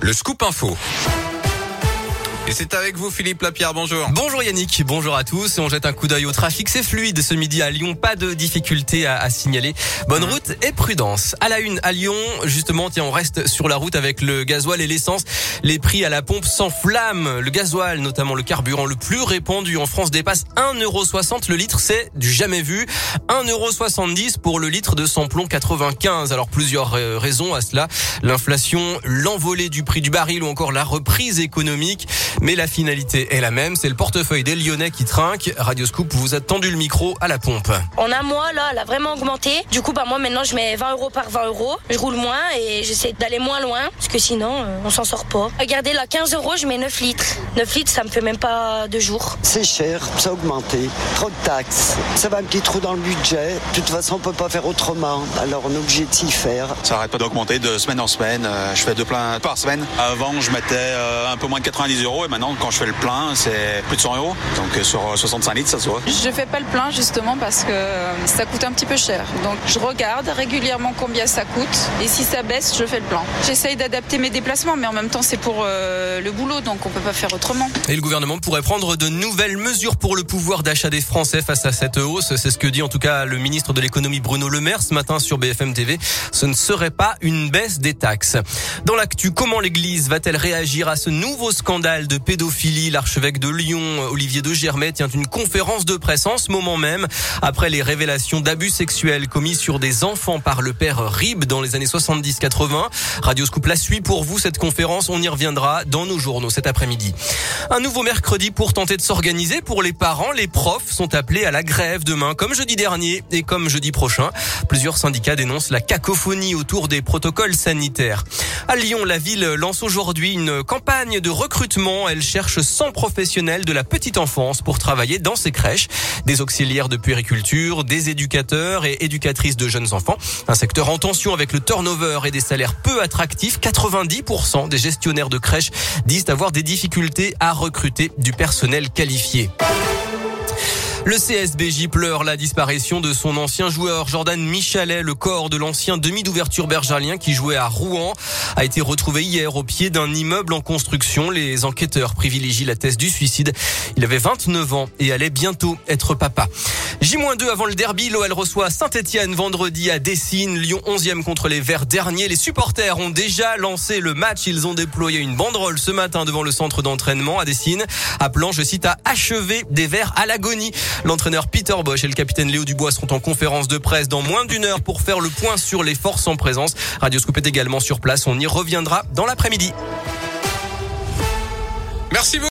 le scoop info. Et c'est avec vous Philippe Lapierre, bonjour. Bonjour Yannick, bonjour à tous. On jette un coup d'œil au trafic, c'est fluide ce midi à Lyon, pas de difficultés à, à, signaler. Bonne route et prudence. À la une, à Lyon, justement, tiens, on reste sur la route avec le gasoil et l'essence. Les prix à la pompe s'enflamment. Le gasoil, notamment le carburant le plus répandu en France, dépasse 1,60€ le litre, c'est du jamais vu. 1,70€ pour le litre de samplon 95. Alors plusieurs euh, raisons à cela. L'inflation, l'envolée du prix du baril ou encore la reprise économique. Mais la finalité est la même, c'est le portefeuille des Lyonnais qui trinque. Radio Scoop vous a tendu le micro à la pompe. En un mois, là, elle a vraiment augmenté. Du coup, bah, moi, maintenant, je mets 20 euros par 20 euros. Je roule moins et j'essaie d'aller moins loin parce que sinon, euh, on s'en sort pas. Regardez, là, 15 euros, je mets 9 litres. 9 litres, ça me fait même pas deux jours. C'est cher, ça a augmenté. Trop de taxes. Ça va un petit trou dans le budget. De toute façon, on peut pas faire autrement. Alors, on est obligé de s'y faire. Ça arrête pas d'augmenter de semaine en semaine. Euh, je fais deux pleins par semaine. Avant, je mettais euh, un peu moins de 90 euros maintenant, quand je fais le plein, c'est plus de 100 euros. Donc euh, sur 65 litres, ça se voit. Je fais pas le plein justement parce que ça coûte un petit peu cher. Donc je regarde régulièrement combien ça coûte et si ça baisse, je fais le plein. J'essaye d'adapter mes déplacements, mais en même temps, c'est pour euh, le boulot, donc on peut pas faire autrement. Et le gouvernement pourrait prendre de nouvelles mesures pour le pouvoir d'achat des Français face à cette hausse. C'est ce que dit en tout cas le ministre de l'économie Bruno Le Maire ce matin sur BFM TV. Ce ne serait pas une baisse des taxes. Dans l'actu, comment l'Église va-t-elle réagir à ce nouveau scandale de pédophilie L'archevêque de Lyon, Olivier de Germet, tient une conférence de presse en ce moment même après les révélations d'abus sexuels commis sur des enfants par le père Rib dans les années 70-80. Radio Scoop la suit pour vous cette conférence. On y reviendra dans nos journaux cet après-midi. Un nouveau mercredi pour tenter de s'organiser pour les parents. Les profs sont appelés à la grève demain, comme jeudi dernier et comme jeudi prochain. Plusieurs syndicats dénoncent la cacophonie autour des protocoles sanitaires. À Lyon, la ville lance aujourd'hui une campagne de recrutement. Elle cherche 100 professionnels de la petite enfance pour travailler dans ces crèches. Des auxiliaires de puériculture, des éducateurs et éducatrices de jeunes enfants. Un secteur en tension avec le turnover et des salaires peu attractifs. 90% des gestionnaires de crèches disent avoir des difficultés à recruter du personnel qualifié. Le CSBJ pleure la disparition de son ancien joueur Jordan Michalet. Le corps de l'ancien demi d'ouverture bergerien qui jouait à Rouen a été retrouvé hier au pied d'un immeuble en construction. Les enquêteurs privilégient la thèse du suicide. Il avait 29 ans et allait bientôt être papa. J-2 avant le derby, l'OL reçoit Saint-Etienne vendredi à Dessine. Lyon 11e contre les Verts derniers. Les supporters ont déjà lancé le match. Ils ont déployé une banderole ce matin devant le centre d'entraînement à Dessine, appelant, je cite, à achever des Verts à l'agonie. L'entraîneur Peter Bosch et le capitaine Léo Dubois seront en conférence de presse dans moins d'une heure pour faire le point sur les forces en présence. Radio Scoop est également sur place. On y reviendra dans l'après-midi. Merci beaucoup.